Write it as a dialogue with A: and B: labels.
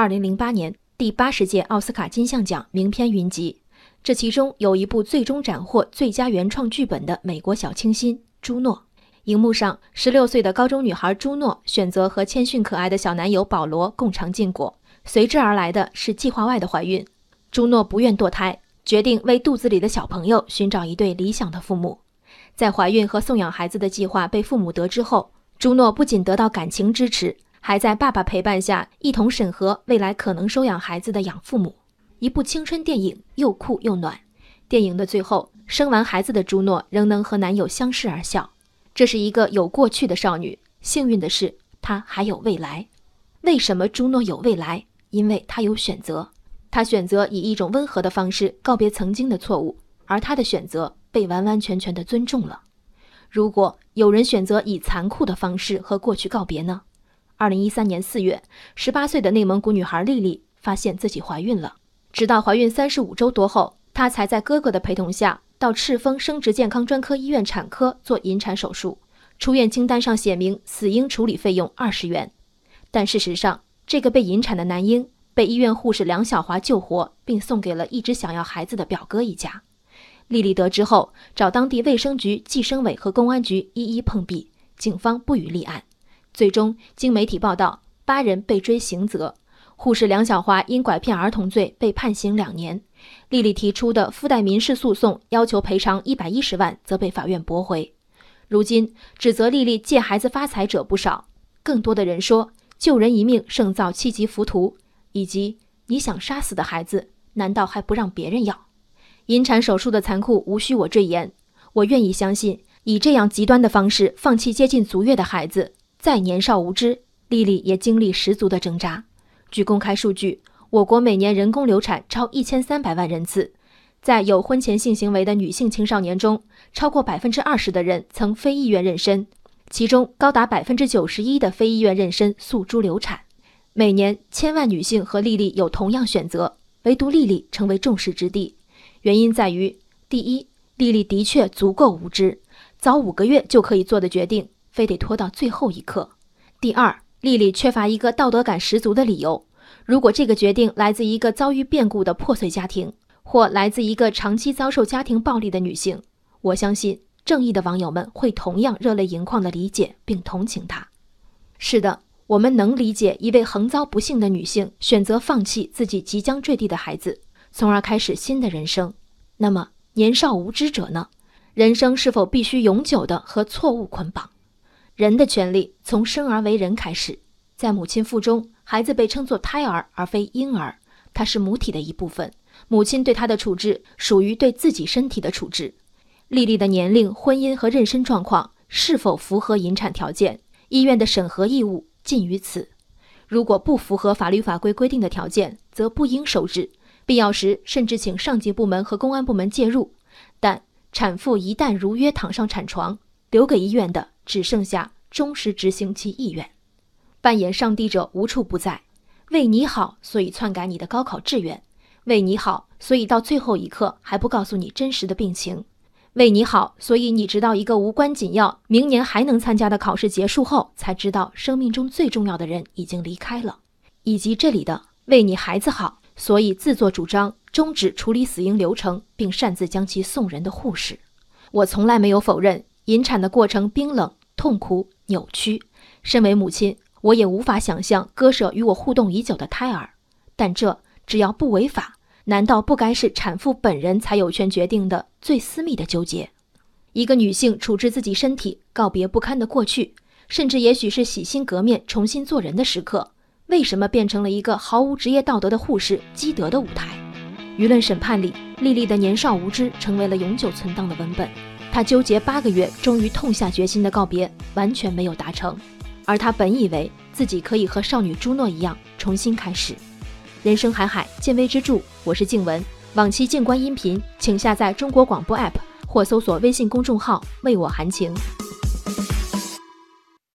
A: 二零零八年第八十届奥斯卡金像奖名片云集，这其中有一部最终斩获最佳原创剧本的美国小清新《朱诺》。荧幕上，十六岁的高中女孩朱诺选择和谦逊可爱的小男友保罗共尝禁果，随之而来的是计划外的怀孕。朱诺不愿堕胎，决定为肚子里的小朋友寻找一对理想的父母。在怀孕和送养孩子的计划被父母得知后，朱诺不仅得到感情支持，还在爸爸陪伴下一同审核未来可能收养孩子的养父母。一部青春电影，又酷又暖。电影的最后，生完孩子的朱诺仍能和男友相视而笑。这是一个有过去的少女，幸运的是，她还有未来。为什么朱诺有未来？因为她有选择。她选择以一种温和的方式告别曾经的错误，而她的选择被完完全全的尊重了。如果有人选择以残酷的方式和过去告别呢？二零一三年四月，十八岁的内蒙古女孩丽丽发现自己怀孕了，直到怀孕三十五周多后，她才在哥哥的陪同下。到赤峰生殖健康专科医院产科做引产手术，出院清单上写明死婴处理费用二十元，但事实上，这个被引产的男婴被医院护士梁小华救活，并送给了一直想要孩子的表哥一家。丽丽得知后，找当地卫生局、计生委和公安局一一碰壁，警方不予立案。最终，经媒体报道，八人被追刑责，护士梁小华因拐骗儿童罪被判刑两年。丽丽提出的附带民事诉讼要求赔偿一百一十万，则被法院驳回。如今指责丽丽借孩子发财者不少，更多的人说救人一命胜造七级浮屠，以及你想杀死的孩子，难道还不让别人要？引产手术的残酷无需我赘言，我愿意相信，以这样极端的方式放弃接近足月的孩子，再年少无知，丽丽也经历十足的挣扎。据公开数据。我国每年人工流产超一千三百万人次，在有婚前性行为的女性青少年中，超过百分之二十的人曾非意愿妊娠，其中高达百分之九十一的非意愿妊娠诉诸流产。每年千万女性和丽丽有同样选择，唯独丽丽成为众矢之的。原因在于：第一，丽丽的确足够无知，早五个月就可以做的决定，非得拖到最后一刻；第二，丽丽缺乏一个道德感十足的理由。如果这个决定来自一个遭遇变故的破碎家庭，或来自一个长期遭受家庭暴力的女性，我相信正义的网友们会同样热泪盈眶地理解并同情她。是的，我们能理解一位横遭不幸的女性选择放弃自己即将坠地的孩子，从而开始新的人生。那么，年少无知者呢？人生是否必须永久的和错误捆绑？人的权利从生而为人开始，在母亲腹中。孩子被称作胎儿而非婴儿，他是母体的一部分。母亲对他的处置属于对自己身体的处置。丽丽的年龄、婚姻和妊娠状况是否符合引产条件，医院的审核义务尽于此。如果不符合法律法规规定的条件，则不应收治，必要时甚至请上级部门和公安部门介入。但产妇一旦如约躺上产床，留给医院的只剩下忠实执行其意愿。扮演上帝者无处不在，为你好，所以篡改你的高考志愿；为你好，所以到最后一刻还不告诉你真实的病情；为你好，所以你直到一个无关紧要、明年还能参加的考试结束后，才知道生命中最重要的人已经离开了。以及这里的为你孩子好，所以自作主张终止处理死婴流程，并擅自将其送人的护士。我从来没有否认引产的过程冰冷、痛苦、扭曲。身为母亲。我也无法想象割舍与我互动已久的胎儿，但这只要不违法，难道不该是产妇本人才有权决定的最私密的纠结？一个女性处置自己身体，告别不堪的过去，甚至也许是洗心革面、重新做人的时刻，为什么变成了一个毫无职业道德的护士积德的舞台？舆论审判里，丽丽的年少无知成为了永久存档的文本。他纠结八个月，终于痛下决心的告别，完全没有达成。而他本以为自己可以和少女朱诺一样重新开始。人生海海，见微知著。我是静文。往期静观音频，请下载中国广播 APP 或搜索微信公众号“为我含情”。